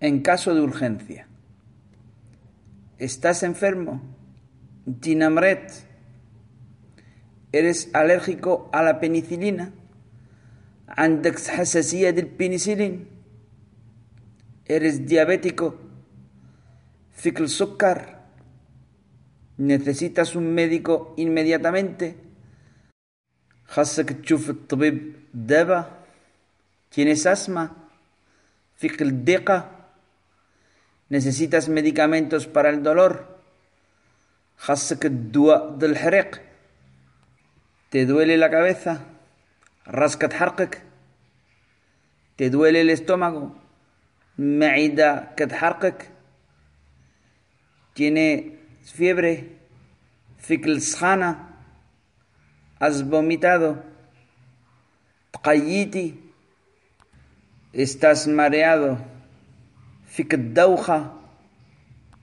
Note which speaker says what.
Speaker 1: en caso de urgencia. ¿Estás enfermo? Dinamret. ¿Eres alérgico a la penicilina? ¿Andex del penicilin? ¿Eres diabético? ¿Fikl sukkar? ¿Necesitas un médico inmediatamente? deba. ¿Tienes asma? ¿Fikl? ¿Necesitas medicamentos para el dolor? del ¿Te duele la cabeza? Raskat harqak. ¿Te duele el estómago? Ma'ida kat harqak. ¿Tiene fiebre? Fikl ¿Has vomitado? Tqayyiti. ¿Estás mareado? فيك الدوخة.